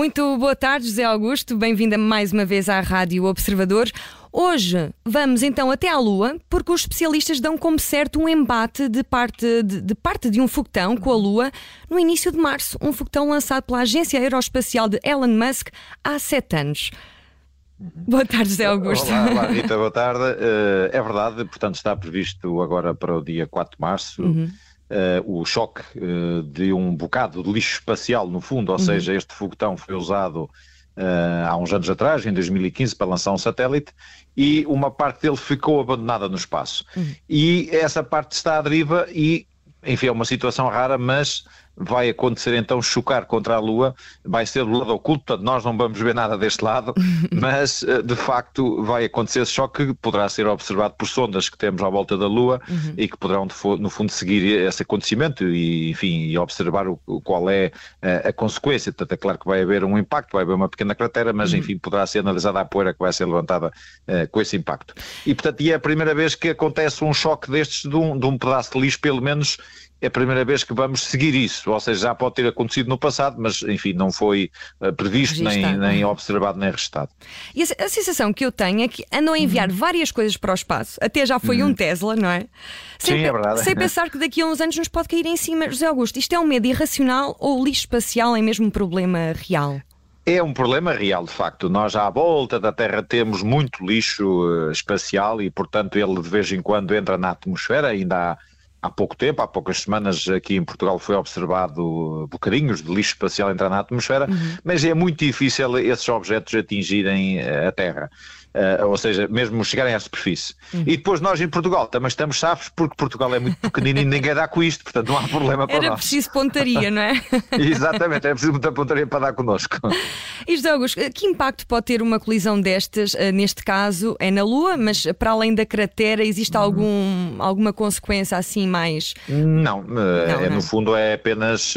Muito boa tarde, José Augusto. Bem-vinda mais uma vez à Rádio Observador. Hoje vamos então até à Lua, porque os especialistas dão como certo um embate de parte de, de, parte de um foguetão com a Lua no início de março. Um foguetão lançado pela Agência Aeroespacial de Elon Musk há sete anos. Boa tarde, José Augusto. Olá, olá Rita, boa tarde. Uh, é verdade, portanto, está previsto agora para o dia 4 de março. Uhum. Uh, o choque uh, de um bocado de lixo espacial, no fundo, ou uhum. seja, este foguetão foi usado uh, há uns anos atrás, em 2015, para lançar um satélite, e uma parte dele ficou abandonada no espaço. Uhum. E essa parte está à deriva e, enfim, é uma situação rara, mas vai acontecer então chocar contra a Lua, vai ser do lado oculto, portanto nós não vamos ver nada deste lado, mas eh, de facto vai acontecer esse choque que poderá ser observado por sondas que temos à volta da Lua uhum. e que poderão no fundo seguir esse acontecimento e enfim e observar o, qual é a, eh, a, consequência, portanto é claro que vai haver um impacto, vai haver uma pequena cratera, mas uhum. enfim poderá ser analisada a poeira que vai ser levantada uh, com esse impacto. E portanto e é a primeira vez que acontece um choque destes de um, de um pedaço de lixo pelo menos é a primeira vez que vamos seguir isso, ou seja, já pode ter acontecido no passado, mas enfim, não foi uh, previsto, nem, nem observado, nem registado. E a, a, sensação que eu tenho é que andam a enviar uhum. várias coisas para o espaço, até já foi uhum. um Tesla, não é? Sem, Sim, é verdade. Sem pensar que daqui a uns anos nos pode cair em cima. José Augusto, isto é um medo irracional ou o lixo espacial é mesmo um problema real? É um problema real, de facto. Nós à volta da Terra temos muito lixo uh, espacial e, portanto, ele de vez em quando entra na atmosfera. Ainda há há pouco tempo, há poucas semanas, aqui em Portugal foi observado bocadinhos de lixo espacial entrar na atmosfera, uhum. mas é muito difícil esses objetos atingirem a Terra uh, ou seja, mesmo chegarem à superfície. Uhum. E depois nós em Portugal também estamos safos porque Portugal é muito pequenino e ninguém dá com isto, portanto não há problema para Era nós. Era preciso pontaria, não é? Exatamente, era preciso muita pontaria para dar connosco. E José Augusto, que impacto pode ter uma colisão destas, uh, neste caso é na Lua, mas para além da cratera existe uhum. algum, alguma consequência assim mais... Não, não é, não. no fundo é apenas,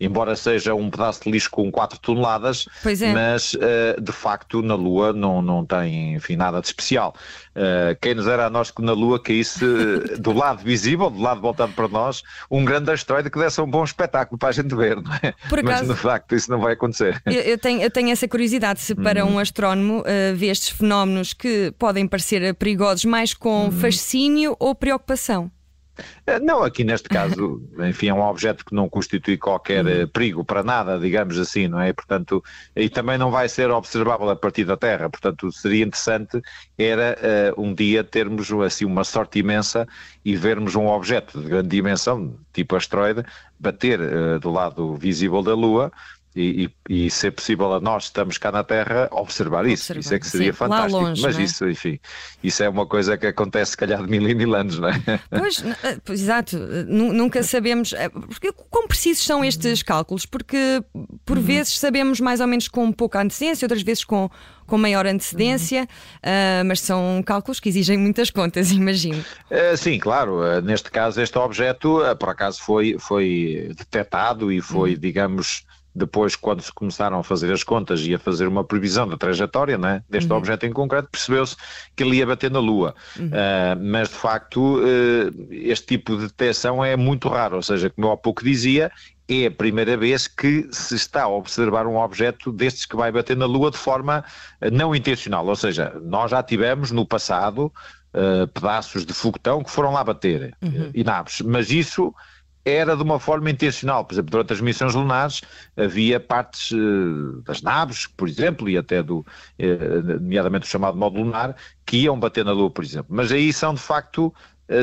embora seja um pedaço de lixo com 4 toneladas, é. mas de facto na Lua não, não tem enfim, nada de especial. Uh, quem nos era a nós que na Lua caísse do lado visível, do lado voltado para nós, um grande asteroide que desse um bom espetáculo para a gente ver, não é? Acaso, Mas de facto isso não vai acontecer. Eu, eu, tenho, eu tenho essa curiosidade, se para uhum. um astrónomo uh, vê estes fenómenos que podem parecer perigosos mais com uhum. fascínio ou preocupação? Eh, não, aqui neste caso, enfim, é um objeto que não constitui qualquer uhum. perigo para nada, digamos assim, não é? Portanto, e também não vai ser observável a partir da Terra, portanto, seria interessante era uh, um dia termos assim uma sorte imensa e vermos um objeto de grande dimensão, tipo asteroide, bater uh, do lado visível da Lua e, e, e, ser possível a nós estamos cá na Terra observar isso. Observar, isso é que seria sim, fantástico. Longe, Mas é? isso, enfim, isso é uma coisa que acontece se calhar de mil e mil anos, não é? Pois, eh, exato, nunca sabemos. Eh, porque, quão precisos são estes cálculos? Porque por uhum. vezes sabemos mais ou menos com pouca antecedência, outras vezes com, com maior antecedência, uhum. uh, mas são cálculos que exigem muitas contas, imagino. Uh, sim, claro. Uh, neste caso, este objeto, por acaso, foi, foi detectado e foi, uhum. digamos depois, quando se começaram a fazer as contas e a fazer uma previsão da trajetória né, deste uhum. objeto em concreto, percebeu-se que ele ia bater na Lua. Uhum. Uh, mas, de facto, uh, este tipo de detecção é muito raro, ou seja, como eu há pouco dizia, é a primeira vez que se está a observar um objeto destes que vai bater na Lua de forma uh, não intencional. Ou seja, nós já tivemos no passado pedaços de foguetão que foram lá bater uhum. e naves, mas isso era de uma forma intencional. Por exemplo, durante as missões lunares havia partes uh, das naves, por exemplo, e até do, uh, nomeadamente o chamado módulo lunar, que iam bater na Lua, por exemplo. Mas aí são de facto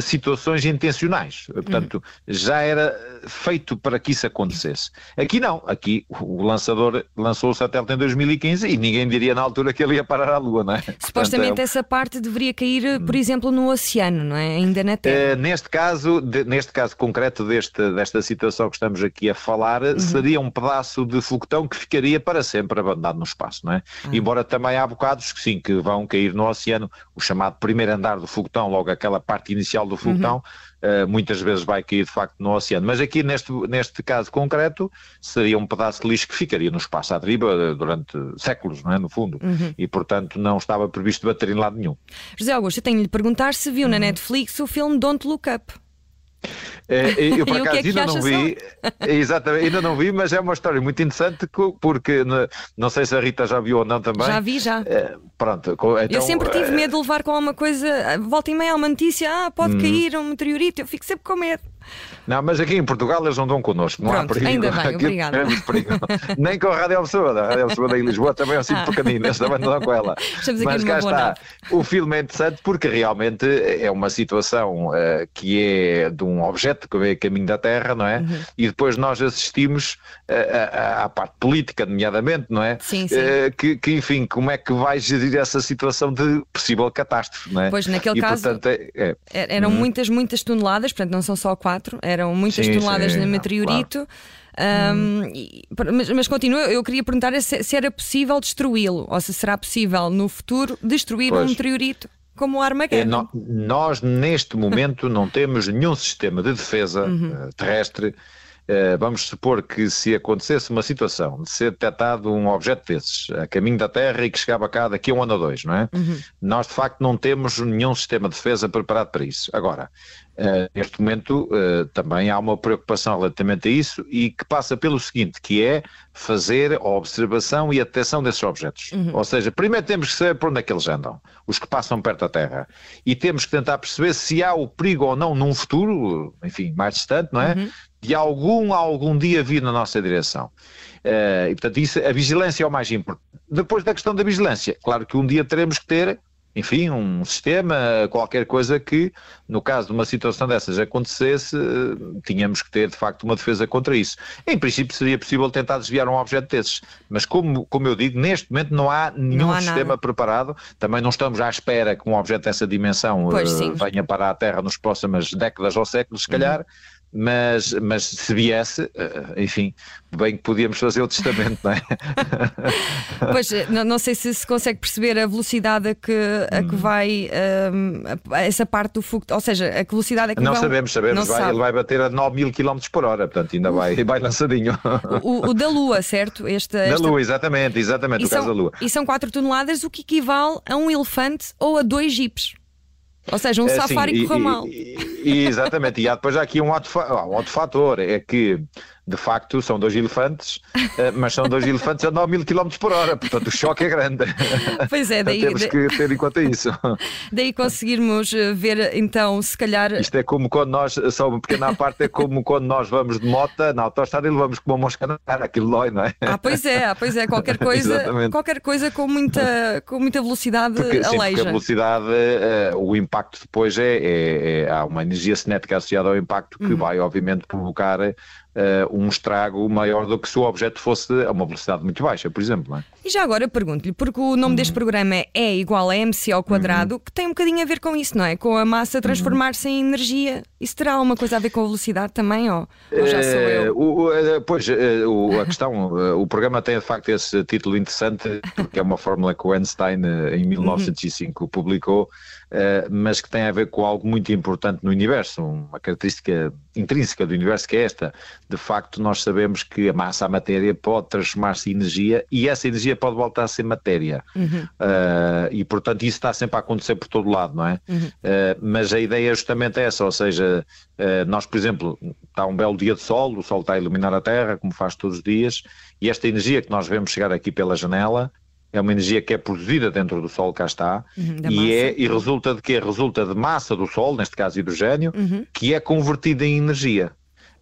situações intencionais. Portanto, uhum. já era feito para que isso acontecesse. Aqui não. Aqui o lançador lançou o satélite em 2015 e ninguém diria na altura que ele ia parar à Lua, não é? Supostamente Portanto, é... essa parte deveria cair, eh, por hum. exemplo, no oceano, não é? Ainda na Terra. Uh, neste caso, de, neste caso concreto deste, desta situação que estamos aqui a falar, uhum. seria um pedaço de foguetão que ficaria para sempre abandonado no espaço, não é? Uhum. Embora também há bocados que sim, que vão cair no oceano, o chamado primeiro andar do foguetão, logo aquela parte inicial do uhum. foguetão, uhum. uh, muitas vezes vai cair de facto no oceano. Mas aqui neste, neste caso concreto, seria um pedaço de lixo que ficaria no espaço à deriva eh, durante séculos, não é? No fundo. Uhum. E portanto não estava previsto bater em lado nenhum. José Augusto, eu tenho de lhe perguntar se viu na uhum. Netflix o filme Don't Look Up. É, eu por acaso é que ainda não vi, exatamente, ainda não vi, mas é uma história muito interessante porque não sei se a Rita já viu ou não também. Já vi, já. É, pronto, então, eu sempre tive medo de levar com alguma coisa, volta e meia uma notícia, ah, pode Hum. cair um meteorito, eu fico sempre com medo. Não, mas aqui em Portugal eles não dão connosco, não há Pronto, perigo. ainda bem, Aqui obrigada. temos perigo. Nem com a Rádio Observador. A Rádio Observador em Lisboa também é um sítio Ah. pequenino, eles também não dão com ela. Estamos mas cá está. O filme é interessante porque realmente é uma situação eh, que é de um objeto que vem a caminho da Terra, não é? Uhum. E depois nós assistimos eh, à parte política, nomeadamente, não é? Sim, sim. Eh, que, que, enfim, como é que vai gerir essa situação de possível catástrofe, não é? Pois, naquele e, caso- portanto, é- é, Er- Eram muitas, muitas toneladas, portanto não são só quatro, eram muitas Sim, toneladas sim, de não, meteorito. Um, mas, mas continua, eu queria perguntar se, se era possível destruí-lo, ou se será possível no futuro destruir um Pois. meteorito como o É, nó- nós, neste momento, não temos nenhum sistema de defesa eh, terrestre. Eh, vamos supor que se acontecesse uma situação de ser detectado um objeto desses a caminho da Terra e que chegava cá daqui a um ano ou dois, não é? Nós, de facto, não temos nenhum sistema de defesa preparado para isso. Agora, eh, neste momento, eh, também há uma preocupação relativamente a isso e que passa pelo seguinte, que é fazer a observação e a detecção desses objetos. Ou seja, primeiro temos que saber por onde é que eles andam, os que passam perto da Terra, e temos que tentar perceber se há o perigo ou não num futuro, enfim, mais distante, não é? De algum algum dia vir na nossa direção. Eh, e portanto, isso, a vigilância é o mais importante. Depois da questão da vigilância, claro que um dia teremos que ter enfim, um sistema, qualquer coisa que, no caso de uma situação dessas acontecesse, eh, tínhamos que ter de facto uma defesa contra isso. Em princípio seria possível tentar desviar um objeto desses, mas como, como eu digo, neste momento não há nenhum Não há sistema nada. preparado, também não estamos à espera que um objeto dessa dimensão sim. venha para a Terra nos próximas décadas ou séculos, se calhar. Mas, mas se viesse, eh, enfim, bem que podíamos fazer o testamento, não é? Pois, eh, não, não sei se se consegue perceber a velocidade a que, a Hum. que vai um, a- essa parte do fogo, ou seja, a que velocidade é que Não vão- sabemos, sabemos, não vai- ele vai bater a 9 mil km por hora, portanto ainda vai, vai lançadinho. O, o da Lua, certo? Esta, Da Lua, exatamente, exatamente, E o caso da são, Lua. e são 4 toneladas, o que equivale a um elefante ou a dois jipes. Ou seja, um É, safari sim, correu e- mal. exatamente, e há depois há aqui um outro, um outro fator, é que de facto são dois elefantes, eh, mas são dois elefantes a 9 mil km por hora, portanto o choque é grande. Pois é, daí, Temos que ter em conta isso. daí conseguirmos eh, ver então, se calhar. Isto é como quando nós, só uma pequena parte, é como quando nós vamos de moto na autostrada e levamos com uma mosca na cara, aquilo dói, não é? Ah, pois é, ah, pois é, qualquer coisa, qualquer coisa com muita, com muita velocidade Porque, sim, porque a aleija. velocidade, eh, o impacto depois é, é- é- há uma energia cinética associada ao impacto que Uhum. vai obviamente provocar um estrago maior do que se o objeto fosse a uma velocidade muito baixa, por exemplo. Não é? E já agora pergunto-lhe, porque o nome Uhum. deste programa é igual a MC ao quadrado, que tem um bocadinho a ver com isso, não é? Com a massa transformar-se em energia. Isso terá alguma coisa a ver com a velocidade também, ou, ou já sou Eh, eu? o- o- eh, pois, eh, o- a questão, eh, o programa tem de facto esse título interessante, porque é uma fórmula que o Einstein eh, em 1905 publicou, eh, mas que tem a ver com algo muito importante no universo, uma característica intrínseca do universo que é esta. De facto, nós sabemos que a massa, a matéria, pode transformar-se em energia e essa energia pode voltar a ser matéria. Eh, e, portanto, isso está sempre a acontecer por todo lado, não é? Eh, mas a ideia é justamente essa, ou seja, eh, nós, por exemplo, está um belo dia de sol, o sol está a iluminar a Terra, como faz todos os dias, e esta energia que nós vemos chegar aqui pela janela é uma energia que é produzida dentro do Sol, cá está, Uhum, e, é, e resulta de quê? Resulta de massa do Sol, neste caso hidrogênio, Uhum. que é convertida em energia.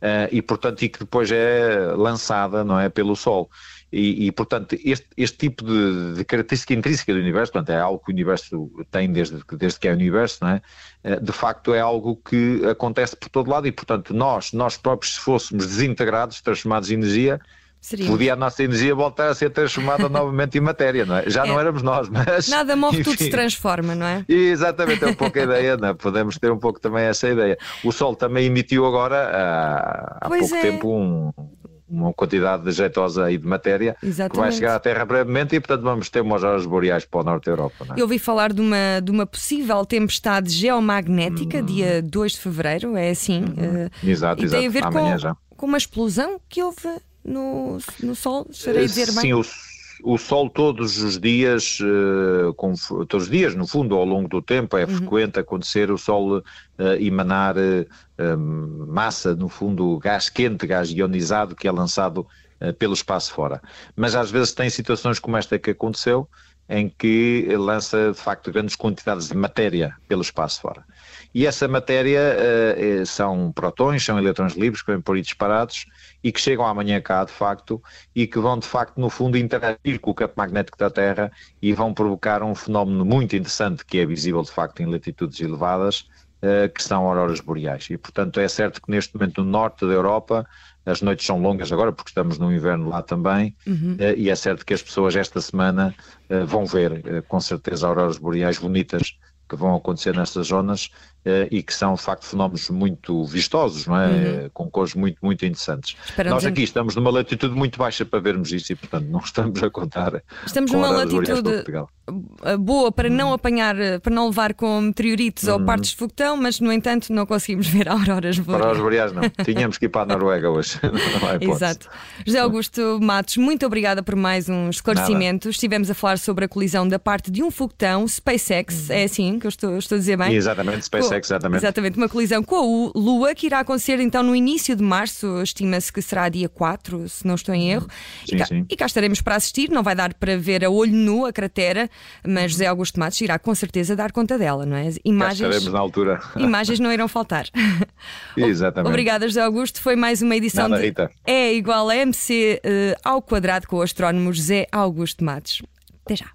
Eh, e portanto e que depois é lançada não é pelo Sol e, e, portanto este, este tipo de, de característica intrínseca do universo portanto é algo que o universo tem desde, que- desde que é o universo não é? Eh, de facto é algo que acontece por todo lado e portanto nós nós próprios se fôssemos desintegrados transformados em energia Seria. podia a nossa energia voltar a ser transformada novamente em matéria não é? já não É. éramos nós mas Nada morre, tudo se enfim. transforma, não é? Exatamente, é um pouco a ideia, não é? podemos ter um pouco também essa ideia. O Sol também emitiu agora, há, há pouco é. tempo, um- uma quantidade jeitosa aí de matéria que vai Exatamente. chegar à Terra brevemente e, portanto, vamos ter umas horas boreais para o Norte da Europa. Não é? Eu ouvi falar de uma, de uma possível tempestade geomagnética, dia 2 de fevereiro, é assim. eh, Exato, e exato. tem a ver Amanhã com, já. com uma explosão que houve no, no Sol, estarei a dizer Sim, bem. o, o Sol todos os dias, eh, com- todos os dias, no fundo, ao longo do tempo, Uhum. é frequente acontecer o Sol eh, emanar eh, massa, no fundo, gás quente, gás ionizado que é lançado pelo espaço fora. Mas às vezes tem situações como esta que aconteceu, em que lança de facto grandes quantidades de matéria pelo espaço fora. E essa matéria uh, são protões, são eletrões livres que vêm por aí disparados e que chegam amanhã cá de facto e que vão de facto no fundo interagir com o campo magnético da Terra e vão provocar um fenómeno muito interessante que é visível de facto em latitudes elevadas, que são auroras boreais. E portanto é certo que neste momento no norte da Europa as noites são longas agora porque estamos no inverno lá também uhum. uh, e é certo que as pessoas esta semana uh, vão ver com certeza auroras boreais bonitas que vão acontecer nestas zonas e que são de facto fenómenos muito vistosos, não é? Uhum. Com cores muito, muito interessantes. Esperamos Nós aqui estamos numa latitude muito baixa para vermos isso e, portanto, não estamos a contar. Estamos numa latitude boa para não uhum. apanhar, para não levar com meteoritos ou uhum. partes de foguetão, mas, no entanto, não conseguimos ver auroras boreais. Auroras boreais não. Tínhamos que ir para a Noruega hoje. Exato. José Augusto Matos, muito obrigada por mais um esclarecimento. Nada. Estivemos a falar sobre a colisão da parte de um foguetão SpaceX, uhum. é assim que eu estou, estou a dizer bem? Exatamente, SpaceX exatamente. Exatamente, uma colisão com a Lua que irá acontecer então no início de março, estima-se que será dia 4, se não estou em erro. Sim, e, cá, sim. e cá estaremos para assistir, não vai dar para ver a olho nu a cratera, mas José Augusto Matos irá com certeza dar conta dela, não é? Imagens, cá estaremos na altura. Imagens não irão faltar. Exatamente. Obrigada, José Augusto. Foi mais uma edição Nada, de Rita. É igual a MC uh, ao quadrado com o astrónomo José Augusto Matos. Até já.